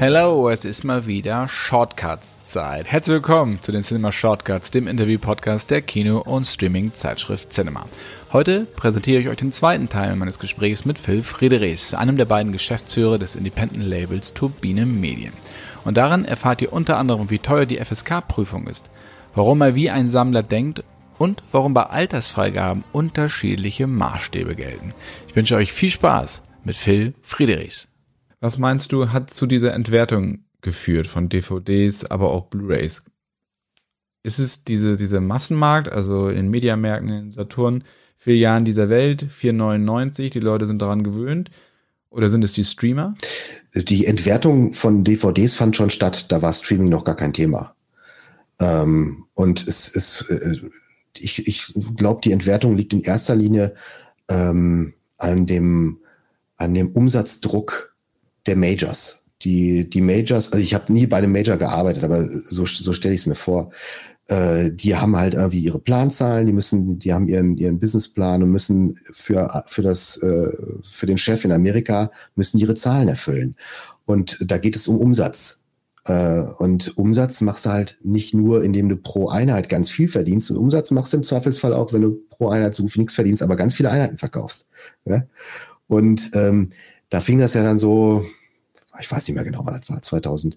Hello, es ist mal wieder Shortcuts-Zeit. Herzlich willkommen zu den Cinema Shortcuts, dem Interview-Podcast der Kino- und Streaming-Zeitschrift Cinema. Heute präsentiere ich euch den zweiten Teil meines Gesprächs mit Phil Friedrichs, einem der beiden Geschäftsführer des Independent-Labels Turbine Medien. Und darin erfahrt ihr unter anderem, wie teuer die FSK-Prüfung ist, warum er wie ein Sammler denkt und warum bei Altersfreigaben unterschiedliche Maßstäbe gelten. Ich wünsche euch viel Spaß mit Phil Friedrichs. Was meinst du, hat zu dieser Entwertung geführt von DVDs, aber auch Blu-rays? Ist es diese, dieser Massenmarkt, also in den Mediamärkten, in Saturn, Filialen dieser Welt, 4,99, die Leute sind daran gewöhnt? Oder sind es die Streamer? Die Entwertung von DVDs fand schon statt, da war Streaming noch gar kein Thema. Ähm, und es ist, äh, ich, ich glaube, die Entwertung liegt in erster Linie ähm, an dem, an dem Umsatzdruck der Majors. Die, die Majors, also ich habe nie bei einem Major gearbeitet, aber so, so stelle ich es mir vor. Äh, die haben halt irgendwie ihre Planzahlen, die müssen, die haben ihren, ihren Businessplan und müssen für, für das, äh, für den Chef in Amerika müssen ihre Zahlen erfüllen. Und da geht es um Umsatz. Äh, und Umsatz machst du halt nicht nur, indem du pro Einheit ganz viel verdienst. Und Umsatz machst du im Zweifelsfall auch, wenn du pro Einheit so viel nichts verdienst, aber ganz viele Einheiten verkaufst. Und ähm, da fing das ja dann so, ich weiß nicht mehr genau, wann das war, 2000,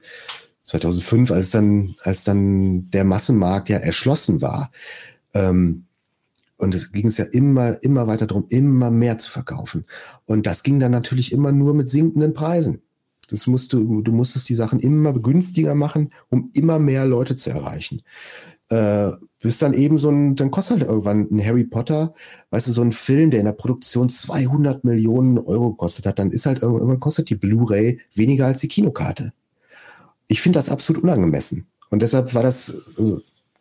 2005, als dann, als dann der Massenmarkt ja erschlossen war. Ähm, und es ging es ja immer, immer weiter darum, immer mehr zu verkaufen. Und das ging dann natürlich immer nur mit sinkenden Preisen. Das musst du, du musstest die Sachen immer günstiger machen, um immer mehr Leute zu erreichen. Äh, bis dann eben so ein, dann kostet halt irgendwann ein Harry Potter, weißt du, so ein Film, der in der Produktion 200 Millionen Euro gekostet hat, dann ist halt irgendwann kostet die Blu-ray weniger als die Kinokarte. Ich finde das absolut unangemessen. Und deshalb war das,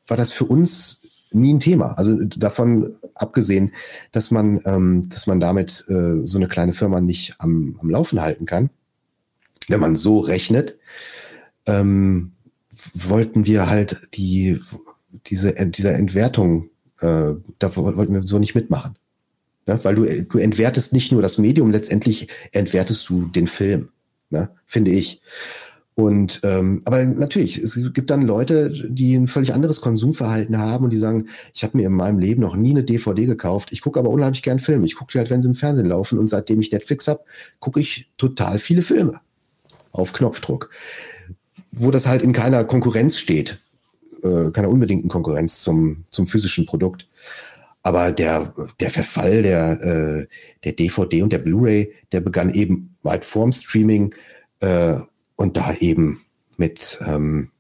war das für uns nie ein Thema. Also davon abgesehen, dass man, ähm, dass man damit äh, so eine kleine Firma nicht am, am Laufen halten kann, wenn man so rechnet, ähm, wollten wir halt die diese, dieser Entwertung, äh, da wollten wir so nicht mitmachen. Ne? Weil du, du entwertest nicht nur das Medium, letztendlich entwertest du den Film, ne? finde ich. Und ähm, aber natürlich, es gibt dann Leute, die ein völlig anderes Konsumverhalten haben und die sagen, ich habe mir in meinem Leben noch nie eine DVD gekauft. Ich gucke aber unheimlich gern Filme. Ich gucke die halt, wenn sie im Fernsehen laufen. Und seitdem ich Netflix habe, gucke ich total viele Filme auf Knopfdruck, wo das halt in keiner Konkurrenz steht äh, keiner unbedingten Konkurrenz zum, zum physischen Produkt. Aber der, der Verfall der, äh, der DVD und der Blu-ray, der begann eben weit vorm Streaming äh, und da eben mit, ähm,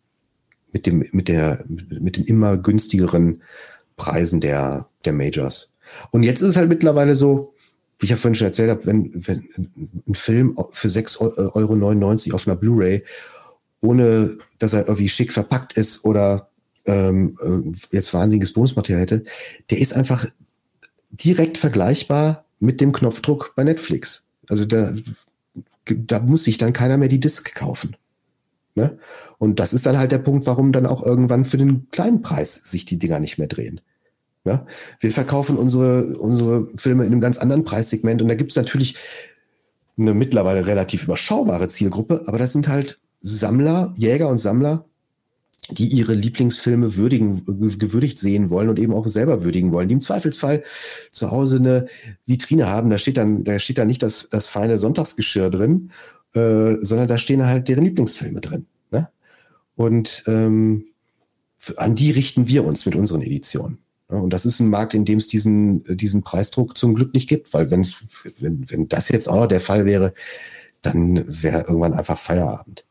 mit, dem, mit, der, mit den immer günstigeren Preisen der, der Majors. Und jetzt ist es halt mittlerweile so, wie ich ja vorhin schon erzählt habe, wenn, wenn ein Film für 6,99 Euro auf einer Blu-ray, ohne dass er irgendwie schick verpackt ist oder ähm, äh, jetzt wahnsinniges Bonusmaterial hätte, der ist einfach direkt vergleichbar mit dem Knopfdruck bei Netflix. Also da, da muss sich dann keiner mehr die Disk kaufen. Ne? Und das ist dann halt der Punkt, warum dann auch irgendwann für den kleinen Preis sich die Dinger nicht mehr drehen. Ja? Wir verkaufen unsere, unsere Filme in einem ganz anderen Preissegment und da gibt es natürlich eine mittlerweile relativ überschaubare Zielgruppe, aber das sind halt Sammler, Jäger und Sammler, die ihre Lieblingsfilme würdigen, gewürdigt sehen wollen und eben auch selber würdigen wollen, die im Zweifelsfall zu Hause eine Vitrine haben. Da steht dann, da steht dann nicht das, das feine Sonntagsgeschirr drin, äh, sondern da stehen halt deren Lieblingsfilme drin. Ne? Und ähm, an die richten wir uns mit unseren Editionen. Und das ist ein Markt, in dem es diesen, diesen Preisdruck zum Glück nicht gibt, weil wenn, wenn, wenn das jetzt auch noch der Fall wäre, dann wäre irgendwann einfach Feierabend.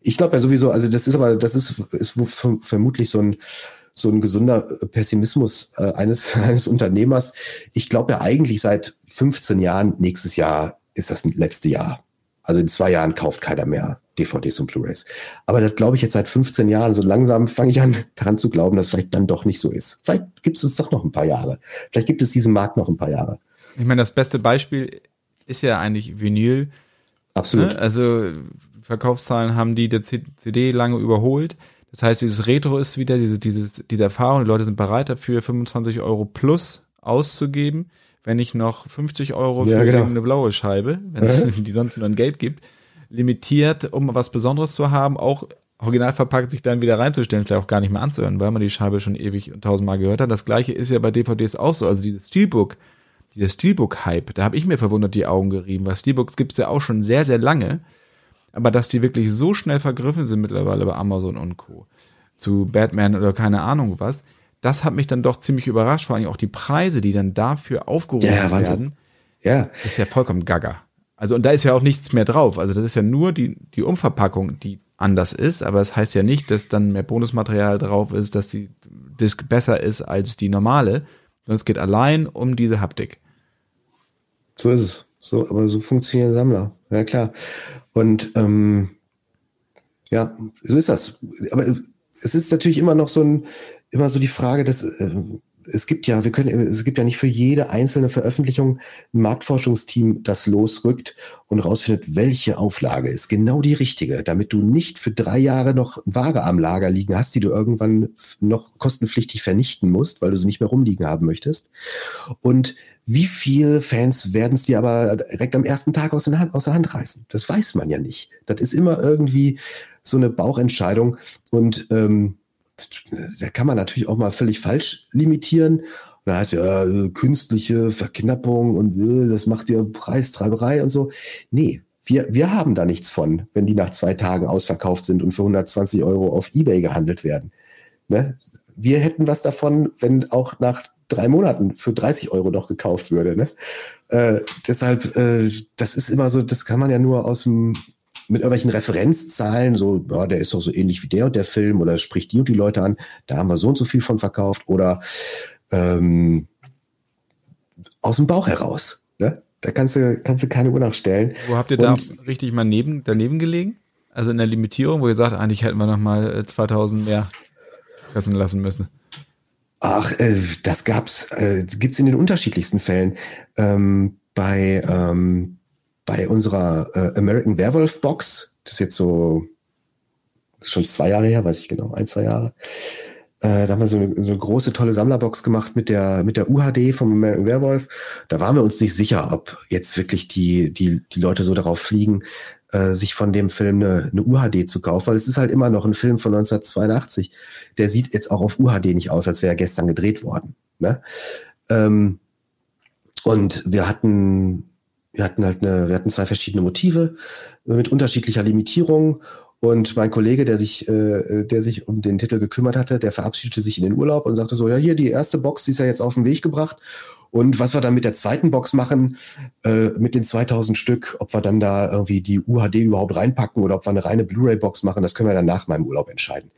Ich glaube ja sowieso, also das ist aber, das ist, ist vermutlich so ein, so ein gesunder Pessimismus äh, eines, eines Unternehmers. Ich glaube ja eigentlich seit 15 Jahren, nächstes Jahr ist das letzte Jahr. Also in zwei Jahren kauft keiner mehr DVDs und Blu-rays. Aber das glaube ich jetzt seit 15 Jahren. So langsam fange ich an, daran zu glauben, dass vielleicht dann doch nicht so ist. Vielleicht gibt es uns doch noch ein paar Jahre. Vielleicht gibt es diesen Markt noch ein paar Jahre. Ich meine, das beste Beispiel ist ja eigentlich Vinyl. Absolut. Ne? Also Verkaufszahlen haben die der CD lange überholt. Das heißt, dieses Retro ist wieder diese, dieses, diese Erfahrung. Die Leute sind bereit dafür, 25 Euro plus auszugeben, wenn nicht noch 50 Euro ja, für genau. eine blaue Scheibe, wenn es die sonst nur ein Geld gibt. limitiert, um was Besonderes zu haben, auch original verpackt sich dann wieder reinzustellen, vielleicht auch gar nicht mehr anzuhören, weil man die Scheibe schon ewig und tausendmal gehört hat. Das gleiche ist ja bei DVDs auch so. Also dieses Steelbook, dieser Steelbook-Hype, da habe ich mir verwundert die Augen gerieben, weil Steelbooks gibt's ja auch schon sehr, sehr lange. Aber dass die wirklich so schnell vergriffen sind mittlerweile bei Amazon und Co. zu Batman oder keine Ahnung was, das hat mich dann doch ziemlich überrascht, vor allem auch die Preise, die dann dafür aufgerufen ja, werden. Ja. Ist ja vollkommen gaga. Also, und da ist ja auch nichts mehr drauf. Also, das ist ja nur die, die Umverpackung, die anders ist, aber es das heißt ja nicht, dass dann mehr Bonusmaterial drauf ist, dass die Disk besser ist als die normale, sondern es geht allein um diese Haptik. So ist es. So, aber so funktionieren Sammler. Ja, klar. Und ähm, ja, so ist das. Aber es ist natürlich immer noch so ein, immer so die Frage, dass äh, es gibt ja, wir können, es gibt ja nicht für jede einzelne Veröffentlichung ein Marktforschungsteam, das losrückt und rausfindet, welche Auflage ist genau die richtige, damit du nicht für drei Jahre noch Ware am Lager liegen hast, die du irgendwann noch kostenpflichtig vernichten musst, weil du sie nicht mehr rumliegen haben möchtest. Und wie viele Fans werden es dir aber direkt am ersten Tag aus der, Hand, aus der Hand reißen? Das weiß man ja nicht. Das ist immer irgendwie so eine Bauchentscheidung und ähm, da kann man natürlich auch mal völlig falsch limitieren. Und da heißt ja, äh, künstliche Verknappung und äh, das macht ja Preistreiberei und so. Nee, wir, wir haben da nichts von, wenn die nach zwei Tagen ausverkauft sind und für 120 Euro auf Ebay gehandelt werden. Ne? Wir hätten was davon, wenn auch nach drei Monaten für 30 Euro noch gekauft würde. Ne? Äh, deshalb, äh, das ist immer so, das kann man ja nur aus dem mit irgendwelchen Referenzzahlen, so, ja, der ist doch so ähnlich wie der und der Film oder spricht die und die Leute an, da haben wir so und so viel von verkauft oder ähm, aus dem Bauch heraus. Ne? Da kannst du, kannst du keine Uhr nachstellen. Wo habt ihr und, da richtig mal neben, daneben gelegen? Also in der Limitierung, wo ihr sagt, eigentlich hätten wir noch mal 2000 äh, mehr fressen lassen müssen. Ach, äh, das gab's, äh, gibt's in den unterschiedlichsten Fällen. Ähm, bei ähm, bei unserer äh, American Werewolf Box, das ist jetzt so schon zwei Jahre her, weiß ich genau, ein, zwei Jahre. Äh, da haben wir so eine, so eine große, tolle Sammlerbox gemacht mit der, mit der UHD vom American Werewolf. Da waren wir uns nicht sicher, ob jetzt wirklich die, die, die Leute so darauf fliegen, äh, sich von dem Film eine, eine UHD zu kaufen, weil es ist halt immer noch ein Film von 1982. Der sieht jetzt auch auf UHD nicht aus, als wäre er gestern gedreht worden. Ne? Ähm, und wir hatten wir hatten halt eine, wir hatten zwei verschiedene Motive mit unterschiedlicher Limitierung. Und mein Kollege, der sich, äh, der sich um den Titel gekümmert hatte, der verabschiedete sich in den Urlaub und sagte so, ja, hier, die erste Box, die ist ja jetzt auf den Weg gebracht. Und was wir dann mit der zweiten Box machen, äh, mit den 2000 Stück, ob wir dann da irgendwie die UHD überhaupt reinpacken oder ob wir eine reine Blu-ray-Box machen, das können wir dann nach meinem Urlaub entscheiden.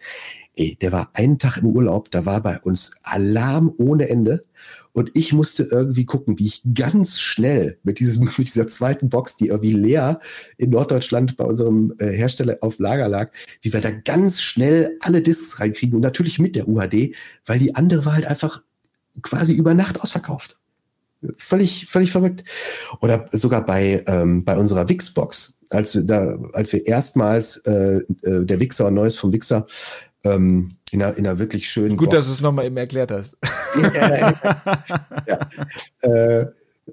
Ey, der war einen Tag im Urlaub, da war bei uns Alarm ohne Ende. Und ich musste irgendwie gucken, wie ich ganz schnell mit, diesem, mit dieser zweiten Box, die irgendwie leer in Norddeutschland bei unserem äh, Hersteller auf Lager lag, wie wir da ganz schnell alle Discs reinkriegen und natürlich mit der UHD, weil die andere war halt einfach quasi über Nacht ausverkauft. Völlig, völlig verrückt. Oder sogar bei, ähm, bei unserer Wix-Box, als, da, als wir erstmals äh, äh, der Wixer und Neues vom Wixer ähm, in, einer, in einer wirklich schönen. Gut, Box. dass du es nochmal eben erklärt hast. ja, ja. Äh,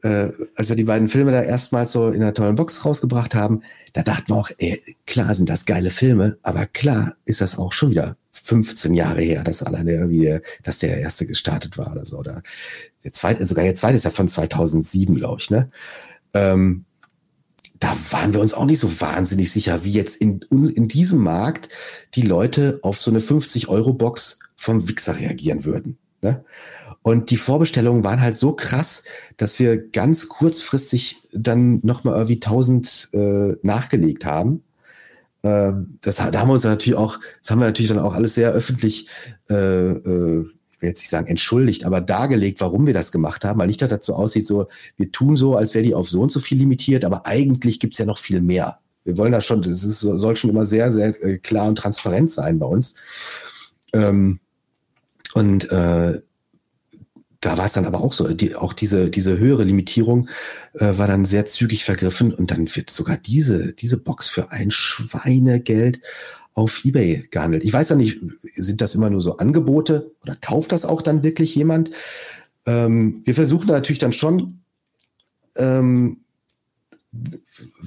äh, als wir die beiden Filme da erstmals so in einer tollen Box rausgebracht haben, da dachten wir auch, ey, klar sind das geile Filme, aber klar ist das auch schon wieder 15 Jahre her, dass alleine irgendwie, dass der erste gestartet war oder so. Oder der zweite, sogar der zweite ist ja von 2007, glaube ich, ne? Ähm, da waren wir uns auch nicht so wahnsinnig sicher, wie jetzt in, in diesem Markt die Leute auf so eine 50-Euro-Box vom Wixer reagieren würden. Ne? Und die Vorbestellungen waren halt so krass, dass wir ganz kurzfristig dann nochmal irgendwie 1000 äh, nachgelegt haben. Äh, das, da haben wir uns natürlich auch, das haben wir natürlich dann auch alles sehr öffentlich äh, äh, ich will jetzt nicht sagen entschuldigt, aber dargelegt, warum wir das gemacht haben, weil nicht, dass das so aussieht, so, wir tun so, als wäre die auf so und so viel limitiert, aber eigentlich gibt's ja noch viel mehr. Wir wollen da schon, das ist, soll schon immer sehr, sehr äh, klar und transparent sein bei uns. Ähm, und äh, da war es dann aber auch so, die, auch diese, diese höhere Limitierung äh, war dann sehr zügig vergriffen und dann wird sogar diese, diese Box für ein Schweinegeld auf Ebay gehandelt. Ich weiß ja nicht, sind das immer nur so Angebote oder kauft das auch dann wirklich jemand? Ähm, wir versuchen natürlich dann schon ähm,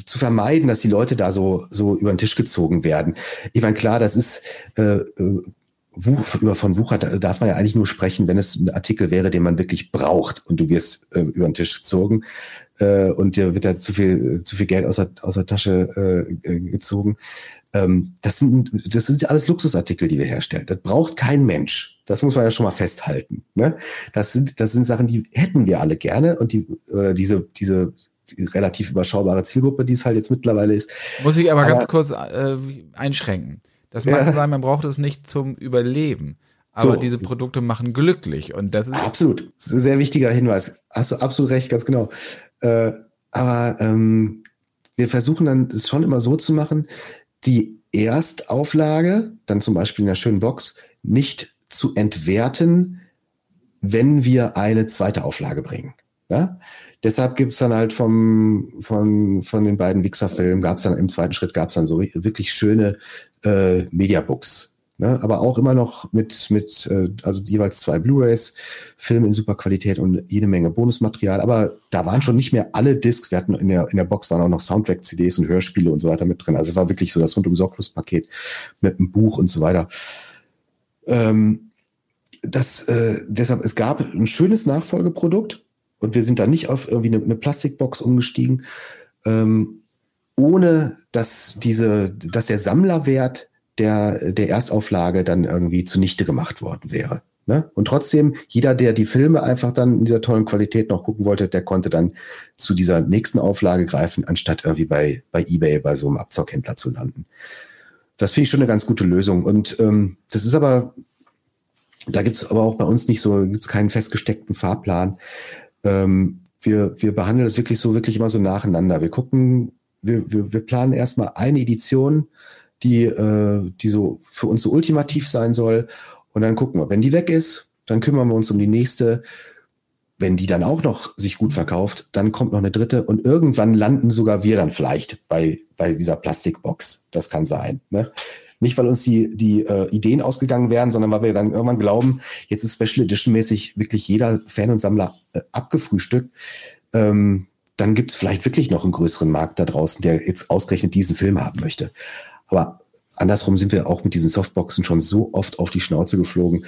zu vermeiden, dass die Leute da so, so über den Tisch gezogen werden. Ich meine, klar, das ist äh, äh über von Wucher darf man ja eigentlich nur sprechen, wenn es ein Artikel wäre, den man wirklich braucht und du wirst äh, über den Tisch gezogen äh, und dir wird da zu viel, zu viel Geld aus der, aus der Tasche äh, gezogen. Ähm, das, sind, das sind alles Luxusartikel, die wir herstellen. Das braucht kein Mensch. Das muss man ja schon mal festhalten. Ne? Das, sind, das sind Sachen, die hätten wir alle gerne und die, oder diese, diese relativ überschaubare Zielgruppe, die es halt jetzt mittlerweile ist. Muss ich aber, aber ganz kurz äh, einschränken. Das mag ja. sein, man braucht es nicht zum Überleben. Aber so. diese Produkte machen glücklich und das ist absolut das ist ein sehr wichtiger Hinweis. Hast du absolut recht, ganz genau. Äh, aber ähm, wir versuchen dann es schon immer so zu machen, die Erstauflage, dann zum Beispiel in der schönen Box, nicht zu entwerten, wenn wir eine zweite Auflage bringen. Ja? Deshalb gibt's dann halt vom, von, von den beiden Wichser-Filmen, gab's dann im zweiten Schritt gab's dann so wirklich schöne äh, Mediabooks. Ne? Aber auch immer noch mit, mit äh, also jeweils zwei Blu-Rays, Film in super Qualität und jede Menge Bonusmaterial. Aber da waren schon nicht mehr alle Discs. Wir hatten in der, in der Box waren auch noch Soundtrack-CDs und Hörspiele und so weiter mit drin. Also es war wirklich so das rundum sorglos Paket mit einem Buch und so weiter. Ähm, das, äh, deshalb, es gab ein schönes Nachfolgeprodukt und wir sind da nicht auf irgendwie eine, eine Plastikbox umgestiegen, ähm, ohne dass diese, dass der Sammlerwert der, der Erstauflage dann irgendwie zunichte gemacht worden wäre. Ne? Und trotzdem, jeder, der die Filme einfach dann in dieser tollen Qualität noch gucken wollte, der konnte dann zu dieser nächsten Auflage greifen, anstatt irgendwie bei, bei eBay bei so einem Abzockhändler zu landen. Das finde ich schon eine ganz gute Lösung. Und ähm, das ist aber, da gibt es aber auch bei uns nicht so, gibt es keinen festgesteckten Fahrplan. Ähm, wir, wir behandeln das wirklich so, wirklich immer so nacheinander. Wir gucken, wir, wir, wir planen erstmal eine Edition, die, äh, die so für uns so ultimativ sein soll. Und dann gucken wir, wenn die weg ist, dann kümmern wir uns um die nächste. Wenn die dann auch noch sich gut verkauft, dann kommt noch eine dritte und irgendwann landen sogar wir dann vielleicht bei, bei dieser Plastikbox. Das kann sein. Ne? Nicht, weil uns die, die äh, Ideen ausgegangen wären, sondern weil wir dann irgendwann glauben, jetzt ist Special Edition mäßig wirklich jeder Fan und Sammler äh, abgefrühstückt. Ähm, dann gibt es vielleicht wirklich noch einen größeren Markt da draußen, der jetzt ausgerechnet diesen Film haben möchte. Aber andersrum sind wir auch mit diesen Softboxen schon so oft auf die Schnauze geflogen.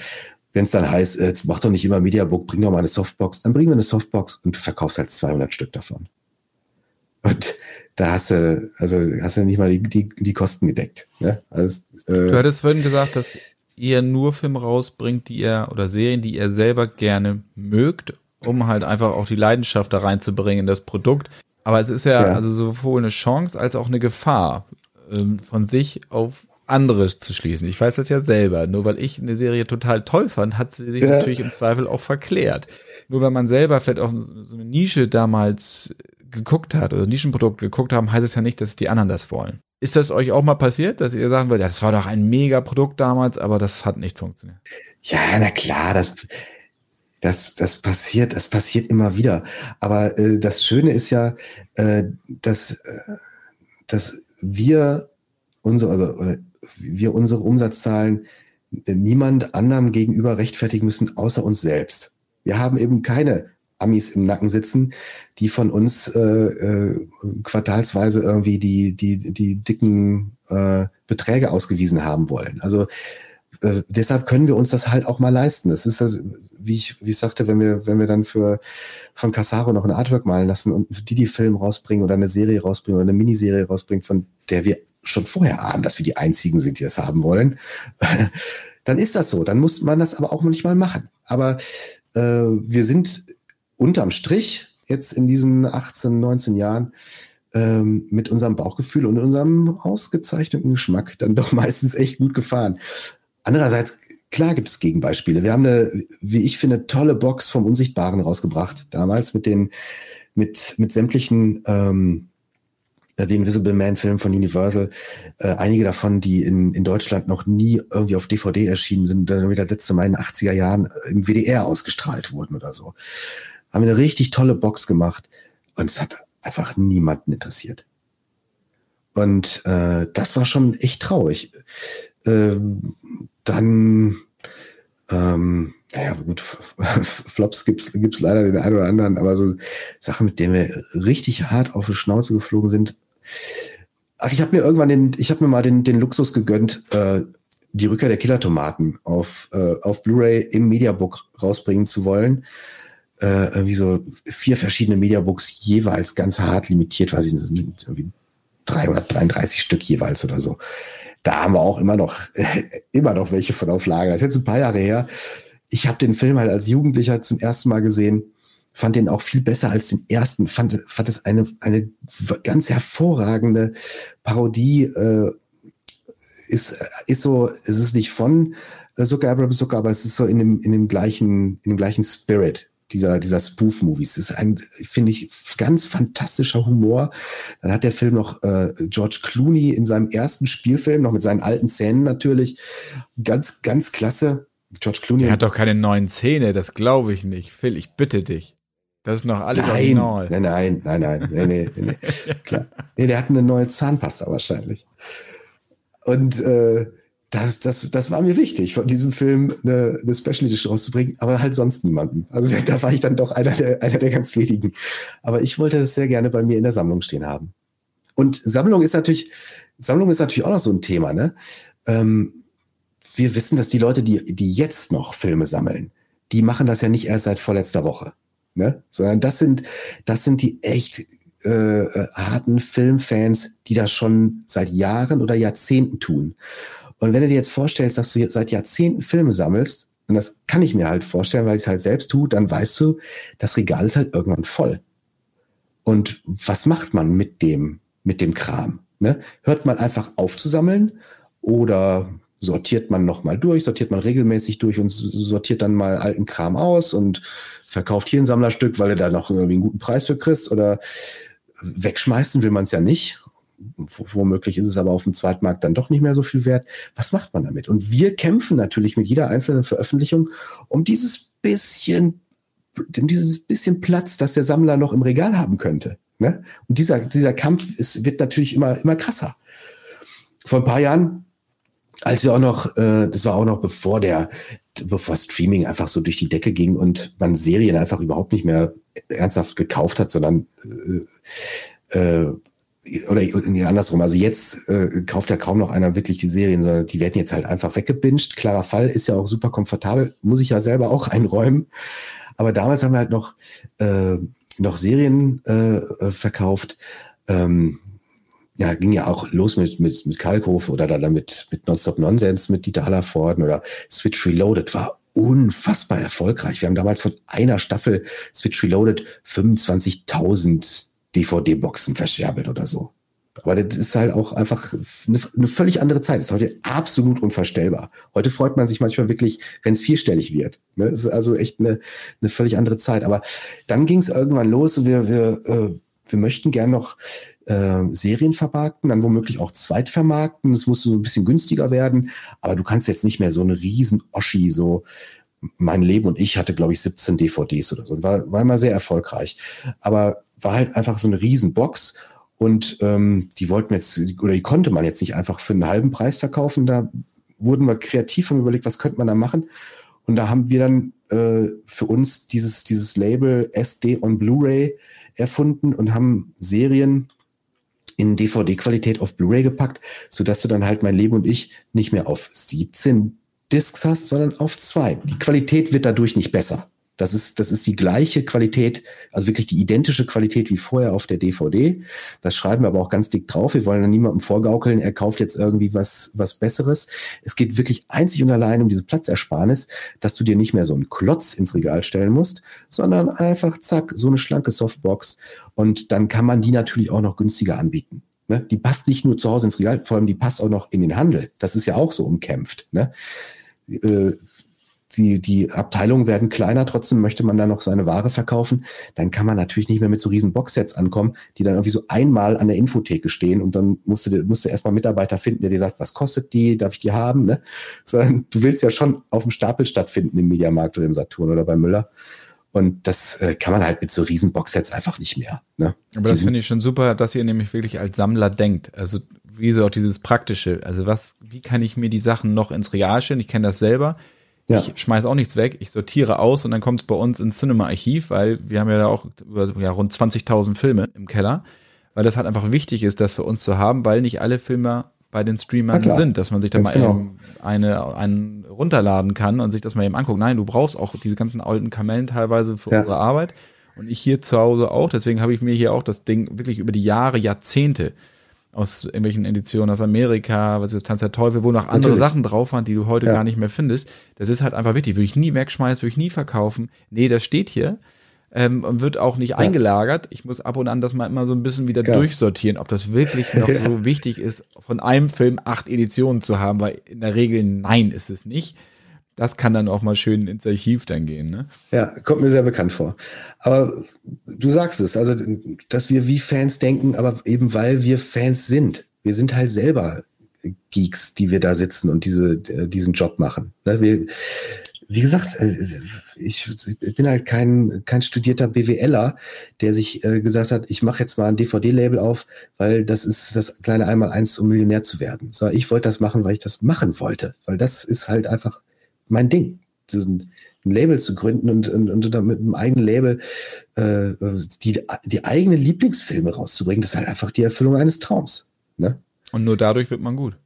Wenn es dann heißt, äh, jetzt mach doch nicht immer Mediabook, bring doch mal eine Softbox, dann bringen wir eine Softbox und du verkaufst halt 200 Stück davon. Und da hast du, also hast du nicht mal die, die, die Kosten gedeckt. Ne? Also, äh, du hattest vorhin gesagt, dass ihr nur Filme rausbringt, die ihr oder Serien, die ihr selber gerne mögt, um halt einfach auch die Leidenschaft da reinzubringen in das Produkt. Aber es ist ja, ja. also sowohl eine Chance als auch eine Gefahr ähm, von sich auf anderes zu schließen. Ich weiß das ja selber. Nur weil ich eine Serie total toll fand, hat sie sich ja. natürlich im Zweifel auch verklärt. Nur weil man selber vielleicht auch so eine Nische damals geguckt hat oder Nischenprodukt geguckt haben, heißt es ja nicht, dass die anderen das wollen. Ist das euch auch mal passiert, dass ihr sagen wollt, ja, das war doch ein mega Produkt damals, aber das hat nicht funktioniert? Ja, na klar, das, das, das passiert, das passiert immer wieder. Aber äh, das Schöne ist ja, äh, dass, äh, dass wir unsere, also, oder wir unsere Umsatzzahlen niemand anderem gegenüber rechtfertigen müssen, außer uns selbst. Wir haben eben keine Amis im Nacken sitzen, die von uns äh, äh, quartalsweise irgendwie die, die, die dicken äh, Beträge ausgewiesen haben wollen. Also äh, deshalb können wir uns das halt auch mal leisten. Das ist also, wie ich, wie ich sagte, wenn wir, wenn wir dann für von Casaro noch ein Artwork malen lassen und die die Film rausbringen oder eine Serie rausbringen oder eine Miniserie rausbringen, von der wir schon vorher ahnen, dass wir die einzigen sind, die das haben wollen, dann ist das so. Dann muss man das aber auch manchmal machen. Aber äh, wir sind unterm Strich jetzt in diesen 18, 19 Jahren ähm, mit unserem Bauchgefühl und unserem ausgezeichneten Geschmack dann doch meistens echt gut gefahren. Andererseits, klar gibt es Gegenbeispiele. Wir haben eine, wie ich finde, tolle Box vom Unsichtbaren rausgebracht, damals mit den, mit, mit sämtlichen ähm, The Invisible Man Film von Universal, äh, einige davon, die in, in Deutschland noch nie irgendwie auf DVD erschienen sind, dann wieder letzte Mal in den 80er Jahren im WDR ausgestrahlt wurden oder so. Haben eine richtig tolle Box gemacht und es hat einfach niemanden interessiert. Und äh, das war schon echt traurig. Ähm, dann, ähm, naja, gut, Flops gibt's gibt's leider den einen oder anderen, aber so Sachen, mit denen wir richtig hart auf die Schnauze geflogen sind. Ach, ich habe mir irgendwann den, ich habe mir mal den, den Luxus gegönnt, äh, die Rückkehr der Killertomaten auf, äh, auf Blu-ray im Mediabook rausbringen zu wollen. Äh, irgendwie so vier verschiedene Mediabooks jeweils ganz hart limitiert, weiß ich nicht, irgendwie 333 Stück jeweils oder so. Da haben wir auch immer noch, immer noch welche von auf Lager. Das ist jetzt ein paar Jahre her ich habe den Film halt als Jugendlicher zum ersten Mal gesehen, fand den auch viel besser als den ersten, fand, fand es eine, eine ganz hervorragende Parodie, äh, ist, ist so, es ist nicht von Zucker Abraham Zucker, aber es ist so in dem, in dem gleichen, in dem gleichen Spirit dieser, dieser Spoof-Movies. Es ist ein, finde ich, ganz fantastischer Humor. Dann hat der Film noch äh, George Clooney in seinem ersten Spielfilm, noch mit seinen alten Zähnen natürlich. Ganz, ganz klasse. George Clooney. Der hat doch keine neuen Zähne, das glaube ich nicht. Phil, ich bitte dich. Das ist noch alles nein, original. Nein, nein, nein, nein, nein, nein, nein, Klar. Nee, der hat eine neue Zahnpasta wahrscheinlich. Und äh, das, das, das war mir wichtig, von diesem Film eine, eine Special Edition rauszubringen, aber halt sonst niemanden. Also da war ich dann doch einer der, einer der ganz wenigen. Aber ich wollte das sehr gerne bei mir in der Sammlung stehen haben. Und Sammlung ist natürlich, Sammlung ist natürlich auch noch so ein Thema, ne? Ähm, wir wissen, dass die Leute, die, die jetzt noch Filme sammeln, die machen das ja nicht erst seit vorletzter Woche, ne? sondern das sind, das sind die echt äh, harten Filmfans, die das schon seit Jahren oder Jahrzehnten tun. Und wenn du dir jetzt vorstellst, dass du jetzt seit Jahrzehnten Filme sammelst, und das kann ich mir halt vorstellen, weil ich es halt selbst tue, dann weißt du, das Regal ist halt irgendwann voll. Und was macht man mit dem, mit dem Kram? Ne? Hört man einfach auf zu sammeln oder sortiert man nochmal durch, sortiert man regelmäßig durch und sortiert dann mal alten Kram aus und verkauft hier ein Sammlerstück, weil er da noch irgendwie einen guten Preis für kriegst oder wegschmeißen will man es ja nicht. Womöglich ist es aber auf dem Zweitmarkt dann doch nicht mehr so viel wert. Was macht man damit? Und wir kämpfen natürlich mit jeder einzelnen Veröffentlichung um dieses bisschen, um dieses bisschen Platz, das der Sammler noch im Regal haben könnte. Ne? Und dieser, dieser Kampf ist, wird natürlich immer, immer krasser. Vor ein paar Jahren als wir auch noch, äh, das war auch noch bevor der, bevor Streaming einfach so durch die Decke ging und man Serien einfach überhaupt nicht mehr ernsthaft gekauft hat, sondern äh, äh, oder nee, andersrum. Also jetzt äh, kauft ja kaum noch einer wirklich die Serien, sondern die werden jetzt halt einfach weggebinged. Klarer Fall, ist ja auch super komfortabel, muss ich ja selber auch einräumen. Aber damals haben wir halt noch, äh, noch Serien äh, verkauft. Ähm, ja, ging ja auch los mit, mit, mit Kalkhof oder dann mit, mit Nonstop Nonsense mit Dieter Hallervorden oder Switch Reloaded war unfassbar erfolgreich. Wir haben damals von einer Staffel Switch Reloaded 25.000 DVD-Boxen verscherbelt oder so. Aber das ist halt auch einfach eine, eine, völlig andere Zeit. Das ist heute absolut unvorstellbar. Heute freut man sich manchmal wirklich, wenn es vierstellig wird. Ne? Das ist also echt eine, eine völlig andere Zeit. Aber dann ging es irgendwann los. Wir, wir, äh, wir möchten gern noch äh, Serien vermarkten, dann womöglich auch Zweitvermarkten. Es muss so ein bisschen günstiger werden, aber du kannst jetzt nicht mehr so eine riesen Oschi, so mein Leben und ich hatte, glaube ich, 17 DVDs oder so. War, war immer sehr erfolgreich. Aber war halt einfach so eine riesen Box und ähm, die wollten jetzt, oder die konnte man jetzt nicht einfach für einen halben Preis verkaufen. Da wurden wir kreativ und überlegt, was könnte man da machen. Und da haben wir dann äh, für uns dieses, dieses Label SD on Blu-ray erfunden und haben Serien in DVD-Qualität auf Blu-ray gepackt, sodass du dann halt mein Leben und ich nicht mehr auf 17 Discs hast, sondern auf zwei. Die Qualität wird dadurch nicht besser. Das ist, das ist die gleiche Qualität, also wirklich die identische Qualität wie vorher auf der DVD. Das schreiben wir aber auch ganz dick drauf. Wir wollen dann niemandem vorgaukeln, er kauft jetzt irgendwie was, was Besseres. Es geht wirklich einzig und allein um diese Platzersparnis, dass du dir nicht mehr so einen Klotz ins Regal stellen musst, sondern einfach zack, so eine schlanke Softbox. Und dann kann man die natürlich auch noch günstiger anbieten. Ne? Die passt nicht nur zu Hause ins Regal, vor allem die passt auch noch in den Handel. Das ist ja auch so umkämpft. Ne? Die, die Abteilungen werden kleiner, trotzdem möchte man da noch seine Ware verkaufen, dann kann man natürlich nicht mehr mit so riesen Boxsets ankommen, die dann irgendwie so einmal an der Infotheke stehen und dann musst du, musst du erstmal Mitarbeiter finden, der dir sagt, was kostet die, darf ich die haben, ne? Sondern du willst ja schon auf dem Stapel stattfinden im Mediamarkt oder im Saturn oder bei Müller. Und das äh, kann man halt mit so riesen Boxsets einfach nicht mehr. Ne? Aber das finde ich schon super, dass ihr nämlich wirklich als Sammler denkt. Also wie so auch dieses Praktische. Also was, wie kann ich mir die Sachen noch ins Regal stellen? Ich kenne das selber Ja. Ich schmeiß auch nichts weg, ich sortiere aus und dann kommt es bei uns ins Cinema-Archiv, weil wir haben ja da auch über ja, rund 20.000 Filme im Keller, weil das halt einfach wichtig ist, das für uns zu haben, weil nicht alle Filme bei den Streamern sind, dass man sich da Ganz mal genau. eben eine, einen runterladen kann und sich das mal eben anguckt. Nein, du brauchst auch diese ganzen alten Kamellen teilweise für ja. unsere Arbeit und ich hier zu Hause auch. Deswegen habe ich mir hier auch das Ding wirklich über die Jahre, Jahrzehnte aus irgendwelchen Editionen aus Amerika, was ist Tanz der Teufel, wo noch andere Natürlich. Sachen drauf waren, die du heute ja. gar nicht mehr findest. Das ist halt einfach wichtig. Würde ich nie wegschmeißen, würde ich nie verkaufen. Nee, das steht hier ähm, und wird auch nicht ja. eingelagert. Ich muss ab und an das mal immer so ein bisschen wieder ja. durchsortieren, ob das wirklich noch so wichtig ist, von einem Film acht Editionen zu haben, weil in der Regel nein ist es nicht. Das kann dann auch mal schön ins Archiv dann gehen, ne? Ja, kommt mir sehr bekannt vor. Aber du sagst es, also, dass wir wie Fans denken, aber eben weil wir Fans sind. Wir sind halt selber Geeks, die wir da sitzen und diese, äh, diesen Job machen. Ne? Wir, wie gesagt, äh, ich, bin halt kein, kein studierter BWLer, der sich äh, gesagt hat, ich mache jetzt mal ein DVD-Label auf, weil das ist das kleine Einmal-Eins, um Millionär zu werden. So, ich wollte das machen, weil ich das machen wollte, weil das ist halt einfach mein Ding. Diesen, ein Label zu gründen und, und, und dann mit einem eigenen Label äh, die, die eigenen Lieblingsfilme rauszubringen, das ist halt einfach die Erfüllung eines Traums. Ne? Und nur dadurch wird man gut.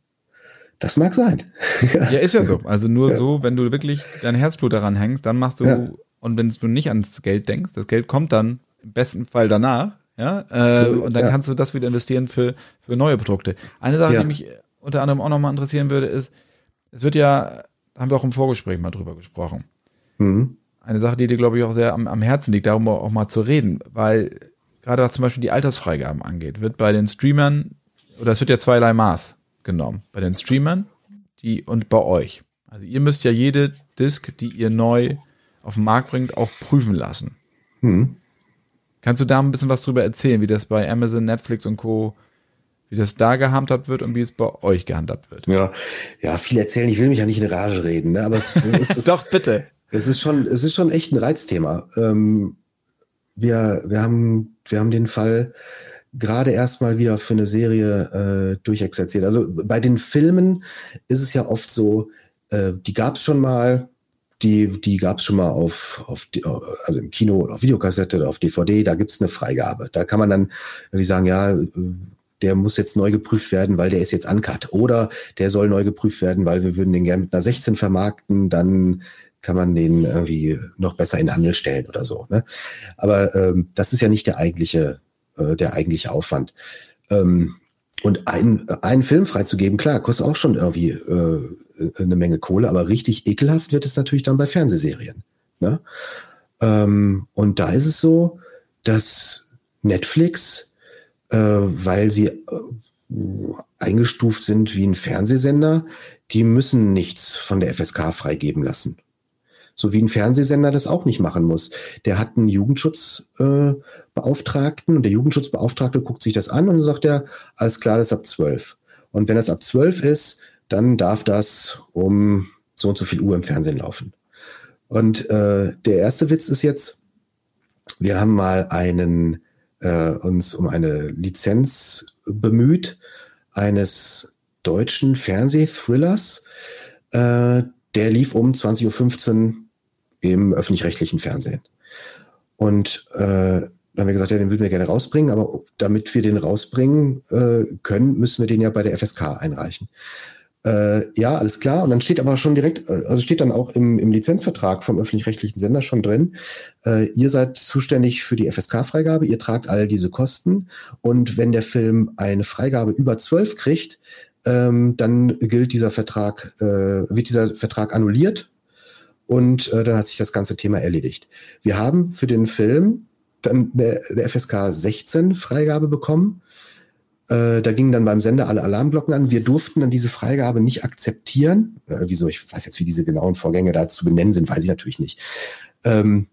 Das mag sein. ja, ist ja so. Also nur ja. so, wenn du wirklich dein Herzblut daran hängst, dann machst du, ja. und wenn du nicht ans Geld denkst, das Geld kommt dann im besten Fall danach, ja, äh, so, und dann ja. kannst du das wieder investieren für, für neue Produkte. Eine Sache, die mich unter anderem auch nochmal interessieren würde, ist, es wird ja, haben wir auch im Vorgespräch mal drüber gesprochen. Mhm. Eine Sache, die dir, glaube ich, auch sehr am, am Herzen liegt, darum auch mal zu reden, weil gerade was zum Beispiel die Altersfreigaben angeht, wird bei den Streamern, oder es wird ja zweierlei Maß genommen. Bei den Streamern die, und bei euch. Also ihr müsst ja jede Disk, die ihr neu auf den Markt bringt, auch prüfen lassen. Hm. Kannst du da ein bisschen was drüber erzählen, wie das bei Amazon, Netflix und Co., wie das da gehandhabt wird und wie es bei euch gehandhabt wird? Ja, ja viel erzählen. Ich will mich ja nicht in Rage reden, ne? aber es, es ist, doch bitte. Es ist schon, es ist schon echt ein Reizthema. Ähm, wir, wir haben, wir haben den Fall, gerade erstmal wieder für eine Serie äh, durchexerziert. Also bei den Filmen ist es ja oft so, äh, die gab es schon mal, die, die gab es schon mal auf, auf also im Kino oder auf Videokassette oder auf DVD, da gibt es eine Freigabe. Da kann man dann wie sagen, ja, der muss jetzt neu geprüft werden, weil der ist jetzt uncut. Oder der soll neu geprüft werden, weil wir würden den gerne mit einer 16 vermarkten, dann kann man den irgendwie noch besser in Handel stellen oder so. Ne? Aber ähm, das ist ja nicht der eigentliche äh, der eigentliche Aufwand. Ähm, und einen, einen Film freizugeben, klar, kostet auch schon irgendwie äh, eine Menge Kohle, aber richtig ekelhaft wird es natürlich dann bei Fernsehserien. Ne? Ähm, und da ist es so, dass Netflix, äh, weil sie äh, eingestuft sind wie ein Fernsehsender, die müssen nichts von der FSK freigeben lassen so wie ein Fernsehsender das auch nicht machen muss. Der hat einen Jugendschutzbeauftragten äh, und der Jugendschutzbeauftragte guckt sich das an und sagt er, alles klar, das ist ab zwölf. Und wenn das ab zwölf ist, dann darf das um so und so viel Uhr im Fernsehen laufen. Und äh, der erste Witz ist jetzt, wir haben mal einen äh, uns um eine Lizenz bemüht eines deutschen Fernsehthrillers. Äh, der lief um 20.15 Uhr im öffentlich-rechtlichen Fernsehen. Und äh, dann haben wir gesagt, ja, den würden wir gerne rausbringen, aber damit wir den rausbringen äh, können, müssen wir den ja bei der FSK einreichen. Äh, ja, alles klar. Und dann steht aber schon direkt, äh, also steht dann auch im, im Lizenzvertrag vom öffentlich-rechtlichen Sender schon drin, äh, ihr seid zuständig für die FSK-Freigabe, ihr tragt all diese Kosten. Und wenn der Film eine Freigabe über 12 kriegt, ähm, dann gilt dieser Vertrag, äh, wird dieser Vertrag annulliert und äh, dann hat sich das ganze Thema erledigt. Wir haben für den Film dann der, der FSK 16 Freigabe bekommen. Äh, da gingen dann beim Sender alle Alarmglocken an. Wir durften dann diese Freigabe nicht akzeptieren. Äh, wieso? Ich weiß jetzt, wie diese genauen Vorgänge da zu benennen sind, weiß ich natürlich nicht. Ähm,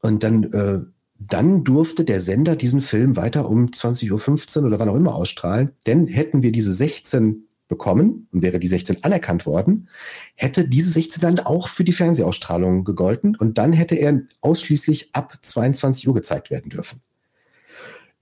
und dann, äh, dann durfte der Sender diesen Film weiter um 20.15 Uhr oder wann auch immer ausstrahlen. Denn hätten wir diese 16 bekommen und wäre die 16 anerkannt worden, hätte diese 16 dann auch für die Fernsehausstrahlung gegolten und dann hätte er ausschließlich ab 22 Uhr gezeigt werden dürfen.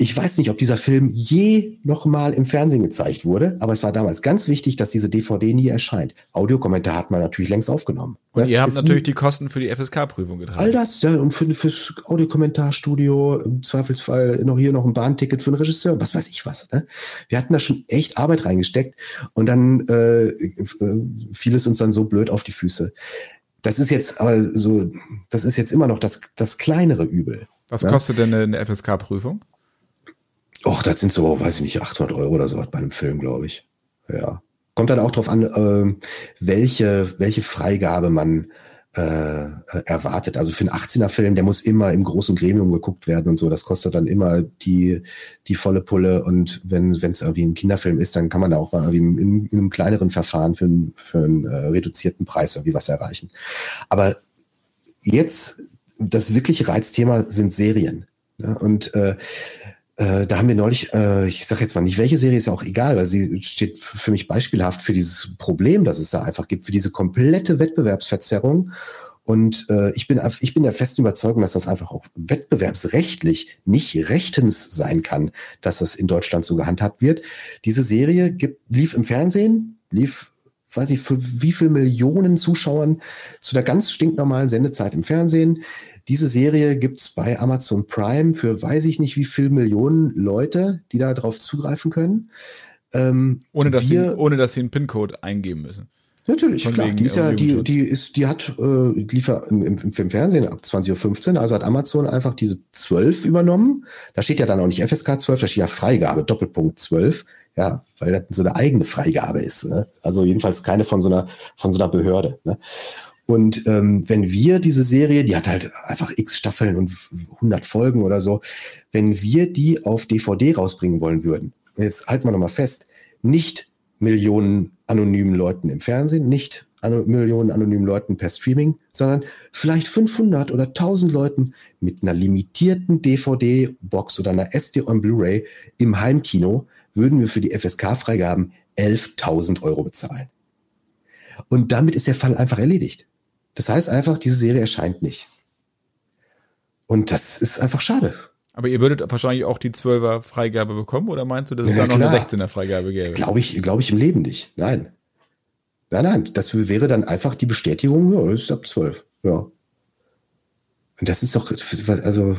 Ich weiß nicht, ob dieser Film je nochmal im Fernsehen gezeigt wurde, aber es war damals ganz wichtig, dass diese DVD nie erscheint. Audiokommentar hat man natürlich längst aufgenommen. Und ihr habt natürlich die Kosten für die FSK-Prüfung getragen. All das, ja, und für, fürs Audiokommentarstudio, im Zweifelsfall noch hier noch ein Bahnticket für einen Regisseur, was weiß ich was. Ne? Wir hatten da schon echt Arbeit reingesteckt und dann äh, fiel es uns dann so blöd auf die Füße. Das ist jetzt aber so, das ist jetzt immer noch das, das kleinere Übel. Was ja? kostet denn eine FSK-Prüfung? Och, das sind so, weiß ich nicht, 800 Euro oder so was bei einem Film, glaube ich. Ja. Kommt dann auch drauf an, äh, welche, welche Freigabe man äh, erwartet. Also für einen 18er-Film, der muss immer im großen Gremium geguckt werden und so. Das kostet dann immer die, die volle Pulle. Und wenn es irgendwie ein Kinderfilm ist, dann kann man da auch mal irgendwie in, in einem kleineren Verfahren für, einen, für einen äh, reduzierten Preis irgendwie was erreichen. Aber jetzt, das wirkliche Reizthema sind Serien. Ne? und äh, äh, da haben wir neulich, äh, ich sage jetzt mal nicht, welche Serie ist auch egal, weil sie steht für mich beispielhaft für dieses Problem, das es da einfach gibt, für diese komplette Wettbewerbsverzerrung. Und äh, ich, bin, ich bin der festen Überzeugung, dass das einfach auch wettbewerbsrechtlich nicht rechtens sein kann, dass das in Deutschland so gehandhabt wird. Diese Serie gibt, lief im Fernsehen, lief weiß ich, für wie viel Millionen Zuschauern zu der ganz stinknormalen Sendezeit im Fernsehen. Diese Serie gibt's bei Amazon Prime für weiß ich nicht wie viel Millionen Leute, die da drauf zugreifen können. Ähm, ohne, dass wir, sie, ohne dass sie einen PIN-Code eingeben müssen. Natürlich, Von klar. Die, ist ja, die, die, ist, die hat, äh, lief im, im, im Fernsehen ab 20.15 Uhr, also hat Amazon einfach diese 12 übernommen. Da steht ja dann auch nicht FSK 12, da steht ja Freigabe, Doppelpunkt 12. Ja, weil das so eine eigene Freigabe ist. Ne? Also jedenfalls keine von so einer, von so einer Behörde. Ne? Und ähm, wenn wir diese Serie, die hat halt einfach x Staffeln und 100 Folgen oder so, wenn wir die auf DVD rausbringen wollen würden, jetzt halten wir nochmal fest, nicht Millionen anonymen Leuten im Fernsehen, nicht an Millionen anonymen Leuten per Streaming, sondern vielleicht 500 oder 1000 Leuten mit einer limitierten DVD-Box oder einer SD-on Blu-ray im Heimkino würden wir für die FSK-Freigaben 11.000 Euro bezahlen. Und damit ist der Fall einfach erledigt. Das heißt einfach, diese Serie erscheint nicht. Und das ist einfach schade. Aber ihr würdet wahrscheinlich auch die 12er Freigabe bekommen oder meinst du, dass es ja, da noch eine 16er Freigabe gäbe? Glaube ich, glaube ich im Leben nicht. Nein. Nein, nein. Das wäre dann einfach die Bestätigung, ja, das ist ab 12. Ja. Und das ist doch, also,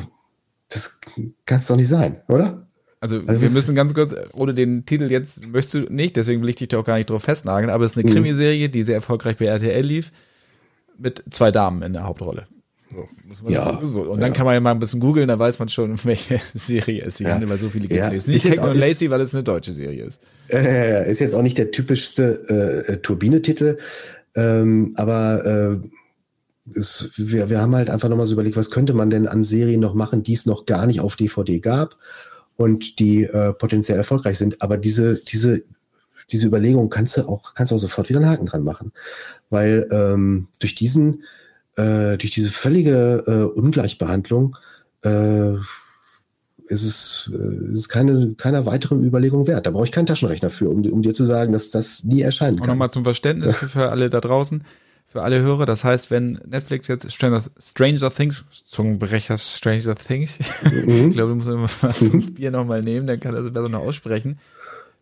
das kann es doch nicht sein, oder? Also, also wir müssen ganz kurz, ohne den Titel jetzt möchtest du nicht, deswegen will ich dich da auch gar nicht drauf festnageln, aber es ist eine mhm. Krimiserie, die sehr erfolgreich bei RTL lief mit zwei Damen in der Hauptrolle. So, ja, so. Und dann kann man ja mal ein bisschen googeln, da weiß man schon, welche Serie es sich ja. handelt, weil so viele gibt es ja. nicht. Ist nicht Techno Lacey, weil es eine deutsche Serie ist. Äh, ist jetzt auch nicht der typischste äh, Turbine-Titel, ähm, aber äh, es, wir, wir haben halt einfach nochmal so überlegt, was könnte man denn an Serien noch machen, die es noch gar nicht auf DVD gab und die äh, potenziell erfolgreich sind. Aber diese, diese diese Überlegung kannst du auch, kannst du auch sofort wieder einen Haken dran machen. Weil ähm, durch diesen, äh, durch diese völlige äh, Ungleichbehandlung äh, ist es, äh, ist keine, keiner weiteren Überlegung wert. Da brauche ich keinen Taschenrechner für, um, um dir zu sagen, dass das nie erscheinen kann. Und nochmal zum Verständnis für alle da draußen, für alle Hörer. Das heißt, wenn Netflix jetzt Stranger, Stranger Things, Zungenbrecher Stranger Things, mhm. ich glaube, du musst immer fünf Bier nochmal nehmen, dann kann er es besser noch aussprechen.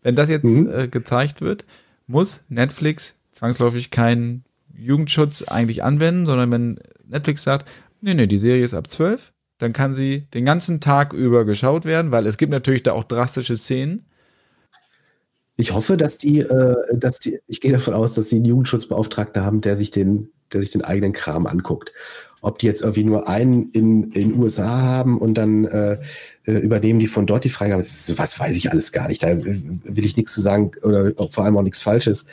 Wenn das jetzt mhm. äh, gezeigt wird, muss Netflix zwangsläufig keinen Jugendschutz eigentlich anwenden, sondern wenn Netflix sagt, nee, nee, die Serie ist ab 12, dann kann sie den ganzen Tag über geschaut werden, weil es gibt natürlich da auch drastische Szenen. Ich hoffe, dass die, äh, dass die, ich gehe davon aus, dass sie einen Jugendschutzbeauftragten haben, der sich den, der sich den eigenen Kram anguckt ob die jetzt irgendwie nur einen in den USA haben und dann äh, äh, übernehmen die von dort die Freigabe. Was weiß ich alles gar nicht. Da äh, will ich nichts zu sagen oder vor allem auch nichts Falsches.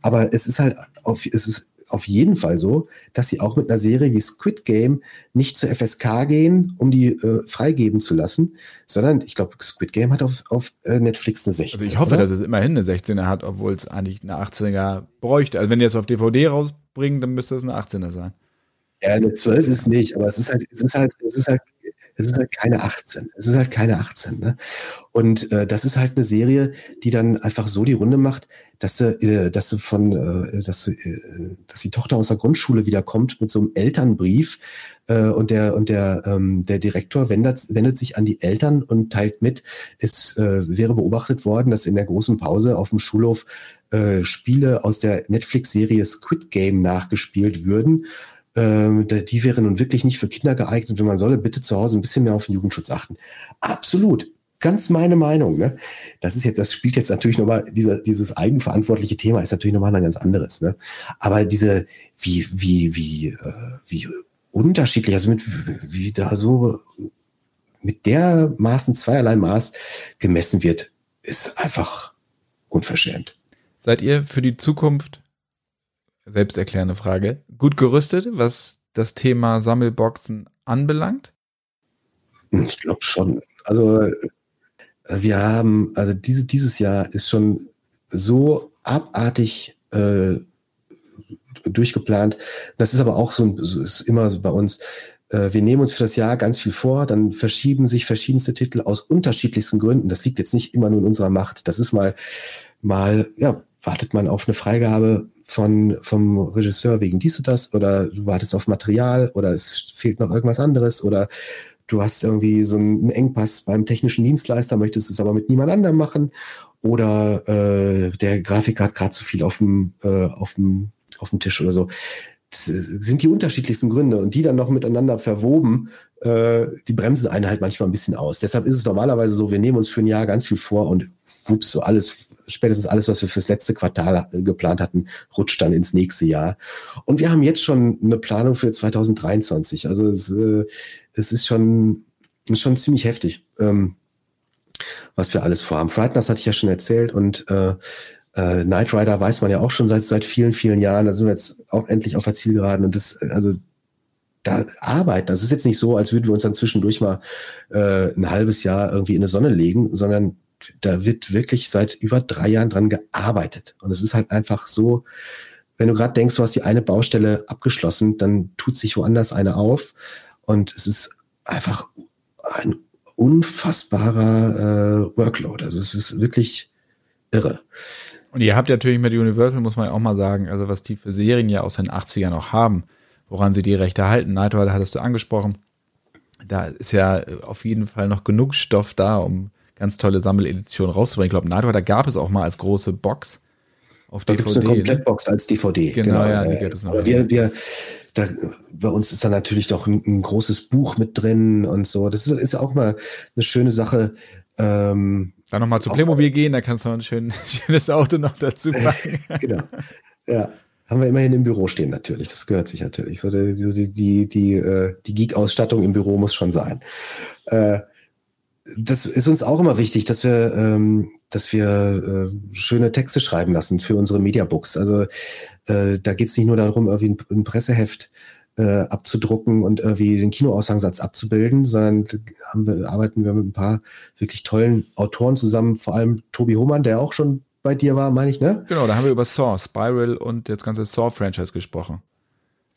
Aber es ist halt auf, es ist auf jeden Fall so, dass sie auch mit einer Serie wie Squid Game nicht zur FSK gehen, um die äh, freigeben zu lassen, sondern ich glaube, Squid Game hat auf, auf äh, Netflix eine 16. Also ich hoffe, oder? dass es immerhin eine 16er hat, obwohl es eigentlich eine 18er bräuchte. Also wenn die es auf DVD rausbringen, dann müsste es eine 18er sein. Ja, eine 12 ist nicht, aber es ist halt, es ist halt, es ist halt, es ist halt keine 18. Es ist halt keine 18. Ne? Und äh, das ist halt eine Serie, die dann einfach so die Runde macht, dass du, äh, dass du von, äh, dass, du, äh, dass die Tochter aus der Grundschule wiederkommt mit so einem Elternbrief äh, und der und der ähm, der Direktor wendet, wendet sich an die Eltern und teilt mit, es äh, wäre beobachtet worden, dass in der großen Pause auf dem Schulhof äh, Spiele aus der Netflix-Serie Squid Game nachgespielt würden ähm, die wäre nun wirklich nicht für Kinder geeignet und man solle bitte zu Hause ein bisschen mehr auf den Jugendschutz achten. Absolut. Ganz meine Meinung. Ne? Das ist jetzt, das spielt jetzt natürlich nochmal, dieser, dieses eigenverantwortliche Thema ist natürlich nochmal ein ganz anderes. Ne? Aber diese, wie, wie, wie, äh, wie unterschiedlich, also mit, wie da so mit dermaßen zweierlei Maß gemessen wird, ist einfach unverschämt. Seid ihr für die Zukunft selbsterklärende Frage. Gut gerüstet, was das Thema Sammelboxen anbelangt? Ich glaube schon. Also äh, wir haben, also diese, dieses Jahr ist schon so abartig äh, durchgeplant. Das ist aber auch so, ist immer so bei uns. Äh, wir nehmen uns für das Jahr ganz viel vor, dann verschieben sich verschiedenste Titel aus unterschiedlichsten Gründen. Das liegt jetzt nicht immer nur in unserer Macht. Das ist mal, mal, ja, wartet man auf eine Freigabe von, vom Regisseur wegen dies und das oder du wartest auf Material oder es fehlt noch irgendwas anderes oder du hast irgendwie so einen Engpass beim technischen Dienstleister, möchtest es aber mit niemand anderem machen oder äh, der Grafiker hat gerade zu viel auf dem, äh, auf, dem, auf dem Tisch oder so. Das sind die unterschiedlichsten Gründe und die dann noch miteinander verwoben, äh, die bremsen einen halt manchmal ein bisschen aus. Deshalb ist es normalerweise so, wir nehmen uns für ein Jahr ganz viel vor und wups, so alles spätestens alles, was wir fürs letzte Quartal äh, geplant hatten, rutscht dann ins nächste Jahr. Und wir haben jetzt schon eine Planung für 2023. Also es, äh, es ist schon, schon ziemlich heftig, ähm, was wir alles vorhaben. Frighteners hatte ich ja schon erzählt und äh, äh, Knight Rider weiß man ja auch schon seit seit vielen, vielen Jahren. Da sind wir jetzt auch endlich auf der Zielgeraden und das, also da arbeiten. Das ist jetzt nicht so, als würden wir uns dann zwischendurch mal äh, ein halbes Jahr irgendwie in eine Sonne legen, sondern da wird wirklich seit über drei Jahren dran gearbeitet. Und es ist halt einfach so, wenn du gerade denkst, du hast die eine Baustelle abgeschlossen, dann tut sich woanders eine auf. Und es ist einfach ein unfassbarer äh, Workload. Also es ist wirklich irre. Und ihr habt natürlich mit Universal, muss man ja auch mal sagen, also was die für Serien ja aus den 80ern auch haben, woran sie die Rechte halten. Night hattest du angesprochen. Da ist ja auf jeden Fall noch genug Stoff da, um ganz tolle Sammeledition rauszubringen. Ich glaube, Night Rider gab es auch mal als große Box auf da DVD. Da gibt eine Komplettbox ne? als DVD. Genau, genau ja, die gibt es noch. Aber wir, wir, da, bei uns ist da natürlich doch ein, ein, großes Buch mit drin und so. Das ist, ist auch mal eine schöne Sache. Ähm, dann nochmal zu Playmobil gehen, da kannst du noch ein schön, schönes Auto noch dazu packen. genau. Ja. Haben wir immerhin im Büro stehen, natürlich. Das gehört sich natürlich. So die, die, die, die, äh, die Geek-Ausstattung im Büro muss schon sein. Äh, das ist uns auch immer wichtig, dass wir, ähm, dass wir äh, schöne Texte schreiben lassen für unsere Mediabooks. Also äh, da geht es nicht nur darum, irgendwie ein, ein Presseheft äh, abzudrucken und irgendwie den Kinoaussangsatz abzubilden, sondern haben arbeiten wir mit ein paar wirklich tollen Autoren zusammen, vor allem Tobi Hohmann, der auch schon bei dir war, meine ich, ne? Genau, da haben wir über Saw, Spiral und das ganze Saw-Franchise gesprochen.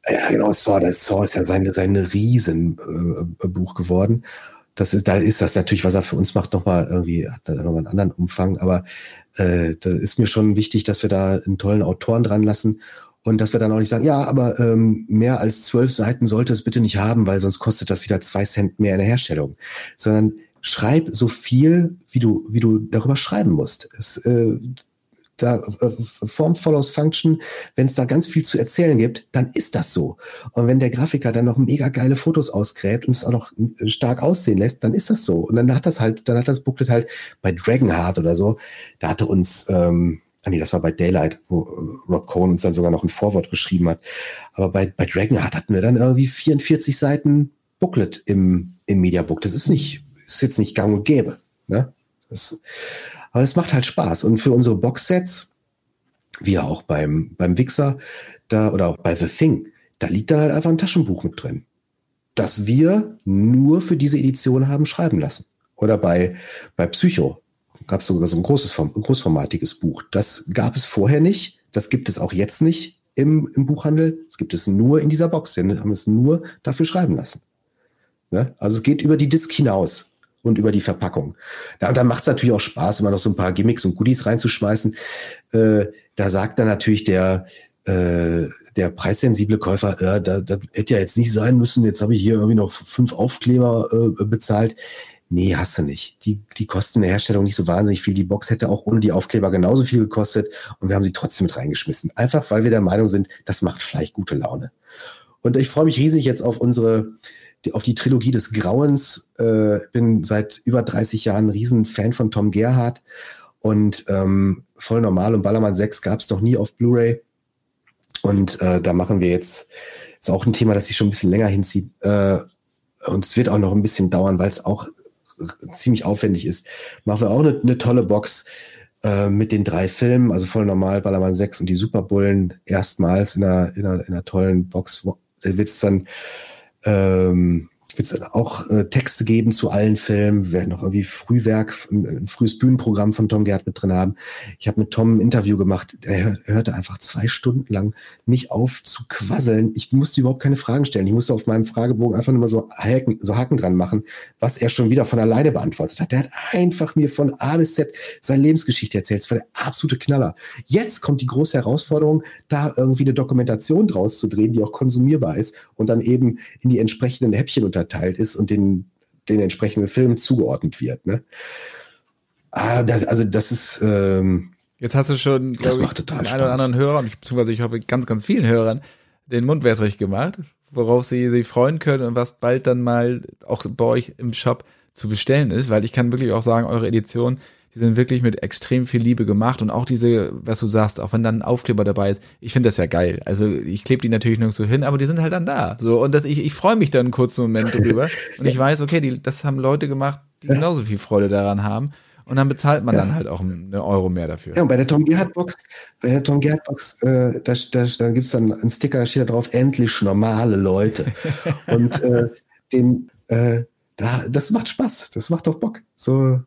Ja, genau, Saw, das Saw ist ja sein, sein Riesenbuch äh, geworden das ist, da ist das natürlich, was er für uns macht, nochmal irgendwie, hat er nochmal einen anderen Umfang, aber äh, da ist mir schon wichtig, dass wir da einen tollen Autoren dran lassen und dass wir dann auch nicht sagen, ja, aber ähm, mehr als zwölf Seiten sollte es bitte nicht haben, weil sonst kostet das wieder zwei Cent mehr in der Herstellung, sondern schreib so viel, wie du, wie du darüber schreiben musst. Es, äh, da äh, Form follows Function, wenn es da ganz viel zu erzählen gibt, dann ist das so. Und wenn der Grafiker dann noch mega geile Fotos ausgräbt und es auch noch äh, stark aussehen lässt, dann ist das so. Und dann hat das halt, dann hat das Booklet halt bei Dragonheart oder so, da hatte uns, ähm, ah nee, das war bei Daylight, wo äh, Rob Cohn uns dann sogar noch ein Vorwort geschrieben hat. Aber bei, bei Dragonheart hatten wir dann irgendwie 44 Seiten Booklet im, im Mediabook. Das ist nicht, ist jetzt nicht gang und gäbe. Ne? Das, aber es macht halt Spaß. Und für unsere Boxsets, wie auch beim, beim Wixer, da, oder auch bei The Thing, da liegt dann halt einfach ein Taschenbuch mit drin. Das wir nur für diese Edition haben schreiben lassen. Oder bei, bei Psycho gab es sogar so ein großes, großformatiges Buch. Das gab es vorher nicht. Das gibt es auch jetzt nicht im, im Buchhandel. Das gibt es nur in dieser Box. Wir haben es nur dafür schreiben lassen. Ne? Also es geht über die Disk hinaus und über die Verpackung. Ja, und dann macht es natürlich auch Spaß, immer noch so ein paar Gimmicks und Goodies reinzuschmeißen. Äh, da sagt dann natürlich der, äh, der preissensible Käufer, äh, da, da hätte ja jetzt nicht sein müssen, jetzt habe ich hier irgendwie noch fünf Aufkleber äh, bezahlt. Nee, hast du nicht. Die, die kosten in der Herstellung nicht so wahnsinnig viel. Die Box hätte auch ohne die Aufkleber genauso viel gekostet und wir haben sie trotzdem mit reingeschmissen. Einfach, weil wir der Meinung sind, das macht vielleicht gute Laune. Und ich freue mich riesig jetzt auf unsere, auf die Trilogie des Grauens. Äh, bin seit über 30 Jahren ein Riesenfan von Tom Gerhardt und ähm, voll normal und Ballermann 6 gab es noch nie auf Blu-ray. Und äh, da machen wir jetzt, ist auch ein Thema, das sich schon ein bisschen länger hinzieht. Äh, und es wird auch noch ein bisschen dauern, weil es auch ziemlich aufwendig ist. Machen wir auch eine, eine tolle Box äh, mit den drei Filmen, also voll normal, Ballermann 6 und die Superbullen erstmals in einer, in einer, in einer tollen Box. Da wird es dann ähm, wird es auch äh, Texte geben zu allen Filmen. Wir werden noch irgendwie Frühwerk, ein, frühes Bühnenprogramm von Tom Gerhardt mit drin haben. Ich habe mit Tom ein Interview gemacht. Er, er hörte einfach zwei Stunden lang nicht auf zu quasseln. Ich musste überhaupt keine Fragen stellen. Ich musste auf meinem Fragebogen einfach nur mal so Haken, so Haken dran machen, was er schon wieder von alleine beantwortet hat. Der hat einfach mir von A bis Z seine Lebensgeschichte erzählt. Das war der absolute Knaller. Jetzt kommt die große Herausforderung, da irgendwie eine Dokumentation draus zu drehen, die auch konsumierbar ist und dann eben in die entsprechenden Häppchen unter unterteilt ist und den, den entsprechenden Filmen zugeordnet wird. Ne? Ah, das, also das ist. Ähm, Jetzt hast du schon, das macht total den einen oder anderen Hörer, und beziehungsweise ich hoffe ganz, ganz vielen Hörern, den Mund wässrig gemacht, worauf sie sich freuen können und was bald dann mal auch bei euch im Shop zu bestellen ist, weil ich kann wirklich auch sagen, eure Edition die sind wirklich mit extrem viel Liebe gemacht und auch diese, was du sagst, auch wenn dann ein Aufkleber dabei ist, ich finde das ja geil. Also ich klebe die natürlich nirgends so hin, aber die sind halt dann da. So und das, ich, ich freue mich dann einen kurzen Moment drüber und ich weiß, okay, die, das haben Leute gemacht, die genauso viel Freude daran haben. Und dann bezahlt man ja. dann halt auch eine Euro mehr dafür. Ja, und bei der Tom Gerhardt Box, bei der Tom Gerhardt Box, äh, da, da, da gibt es dann einen Sticker, da steht da drauf, endlich normale Leute. und äh, den, äh, da, das macht Spaß, das macht doch Bock. So,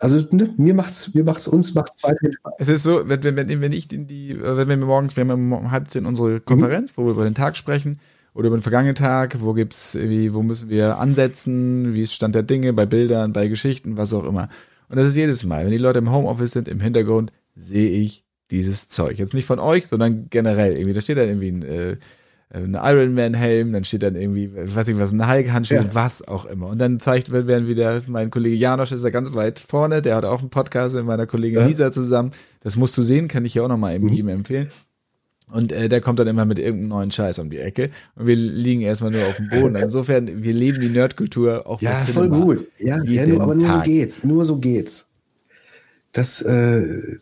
also ne, mir macht's, mir macht's uns macht's weiterhin Spaß. Es ist so, wenn, wenn, wenn, wenn ich in die, äh, wenn wir morgens, wir haben um halb zehn unsere Konferenz, mhm. wo wir über den Tag sprechen oder über den vergangenen Tag, wo gibt's irgendwie, wo müssen wir ansetzen, wie ist Stand der Dinge bei Bildern, bei Geschichten, was auch immer. Und das ist jedes Mal, wenn die Leute im Homeoffice sind, im Hintergrund sehe ich dieses Zeug. Jetzt nicht von euch, sondern generell irgendwie. Da steht da irgendwie ein äh, ein Ironman-Helm, dann steht dann irgendwie, weiß ich was, ein Hulk-Handschuh, ja. was auch immer. Und dann zeigt, werden wieder, mein Kollege Janosch ist da ganz weit vorne, der hat auch einen Podcast mit meiner Kollegin ja. Lisa zusammen. Das musst du sehen, kann ich ja auch nochmal mhm. ihm empfehlen. Und äh, der kommt dann immer mit irgendeinem neuen Scheiß um die Ecke. Und wir liegen erstmal nur auf dem Boden. Insofern, wir leben die Nerdkultur auch Ja, voll gut. Ja, ja nur, aber nur Tag. so geht's. Nur so geht's. Das, äh,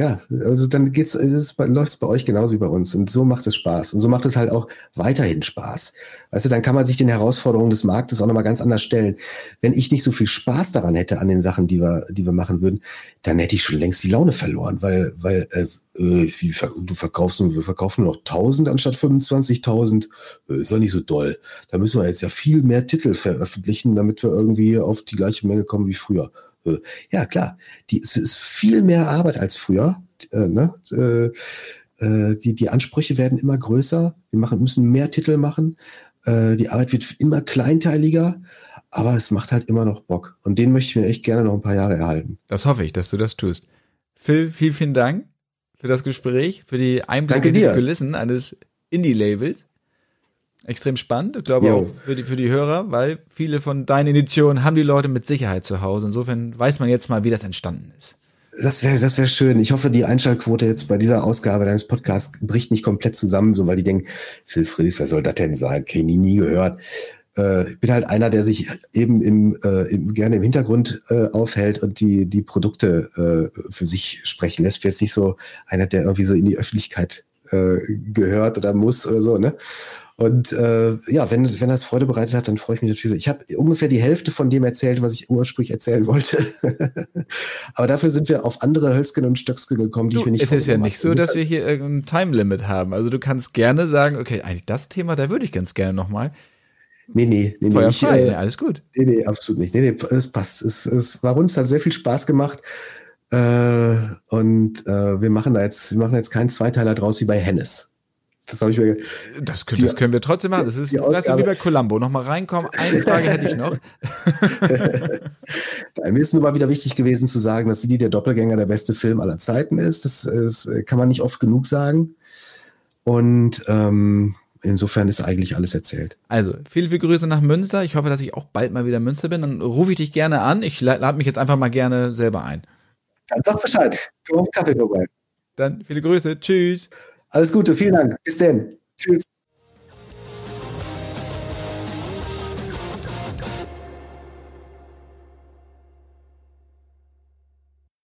ja, also dann geht's, es läuft bei euch genauso wie bei uns. Und so macht es Spaß. Und so macht es halt auch weiterhin Spaß. Weißt du, dann kann man sich den Herausforderungen des Marktes auch nochmal ganz anders stellen. Wenn ich nicht so viel Spaß daran hätte an den Sachen, die wir, die wir machen würden, dann hätte ich schon längst die Laune verloren, weil, weil, äh, äh wie, du verkaufst, wir verkaufen noch 1000 anstatt 25.000. Äh, ist doch nicht so doll. Da müssen wir jetzt ja viel mehr Titel veröffentlichen, damit wir irgendwie auf die gleiche Menge kommen wie früher. Äh, ja, klar, die, es ist viel mehr Arbeit als früher. Äh, ne? äh, äh, die, die Ansprüche werden immer größer. Wir machen, müssen mehr Titel machen. Äh, die Arbeit wird immer kleinteiliger. Aber es macht halt immer noch Bock. Und den möchte ich mir echt gerne noch ein paar Jahre erhalten. Das hoffe ich, dass du das tust. Phil, vielen, vielen Dank für das Gespräch, für die Einblicke in die Kulissen eines Indie-Labels extrem spannend. Ich glaube jo. auch für die, für die Hörer, weil viele von deinen Editionen haben die Leute mit Sicherheit zu Hause. Insofern weiß man jetzt mal, wie das entstanden ist. Das wäre das wäre schön. Ich hoffe, die Einschaltquote jetzt bei dieser Ausgabe deines Podcasts bricht nicht komplett zusammen, so weil die denken, Phil Friedrichs, wer soll das denn sein? Kenny nie gehört. Äh, ich bin halt einer, der sich eben im, äh, im, gerne im Hintergrund äh, aufhält und die, die Produkte äh, für sich sprechen lässt. Ich bin jetzt nicht so einer, der irgendwie so in die Öffentlichkeit äh, gehört oder muss oder so, ne? Und äh, ja, wenn, wenn das Freude bereitet hat, dann freue ich mich natürlich. Ich habe ungefähr die Hälfte von dem erzählt, was ich ursprünglich erzählen wollte. Aber dafür sind wir auf andere Hölzken und Stöcksken gekommen, die du, ich mir nicht Es ist ja nicht so, dass wir hier irgendein Time-Limit haben. Also du kannst gerne sagen, okay, eigentlich das Thema, da würde ich ganz gerne nochmal. Nee, nee, nee, nee, ich, äh, alles gut. Nee, nee, absolut nicht. Nee, nee, es passt. Es, es war uns hat sehr viel Spaß gemacht. Äh, und äh, wir machen da jetzt, wir machen jetzt keinen Zweiteiler draus wie bei Hennes. Das habe ich mir. Das, können, das können wir trotzdem machen. Das ist weißt du, wie bei Columbo. Nochmal reinkommen. Eine Frage hätte ich noch. Mir ist nur mal wieder wichtig gewesen zu sagen, dass die der Doppelgänger der beste Film aller Zeiten ist. Das, das kann man nicht oft genug sagen. Und ähm, insofern ist eigentlich alles erzählt. Also, viele, viele Grüße nach Münster. Ich hoffe, dass ich auch bald mal wieder in Münster bin. Dann rufe ich dich gerne an. Ich lade mich jetzt einfach mal gerne selber ein. Dann sag Bescheid. Komm auf Kaffee vorbei. Dann viele Grüße. Tschüss. Alles Gute. Vielen Dank. Bis denn. Tschüss.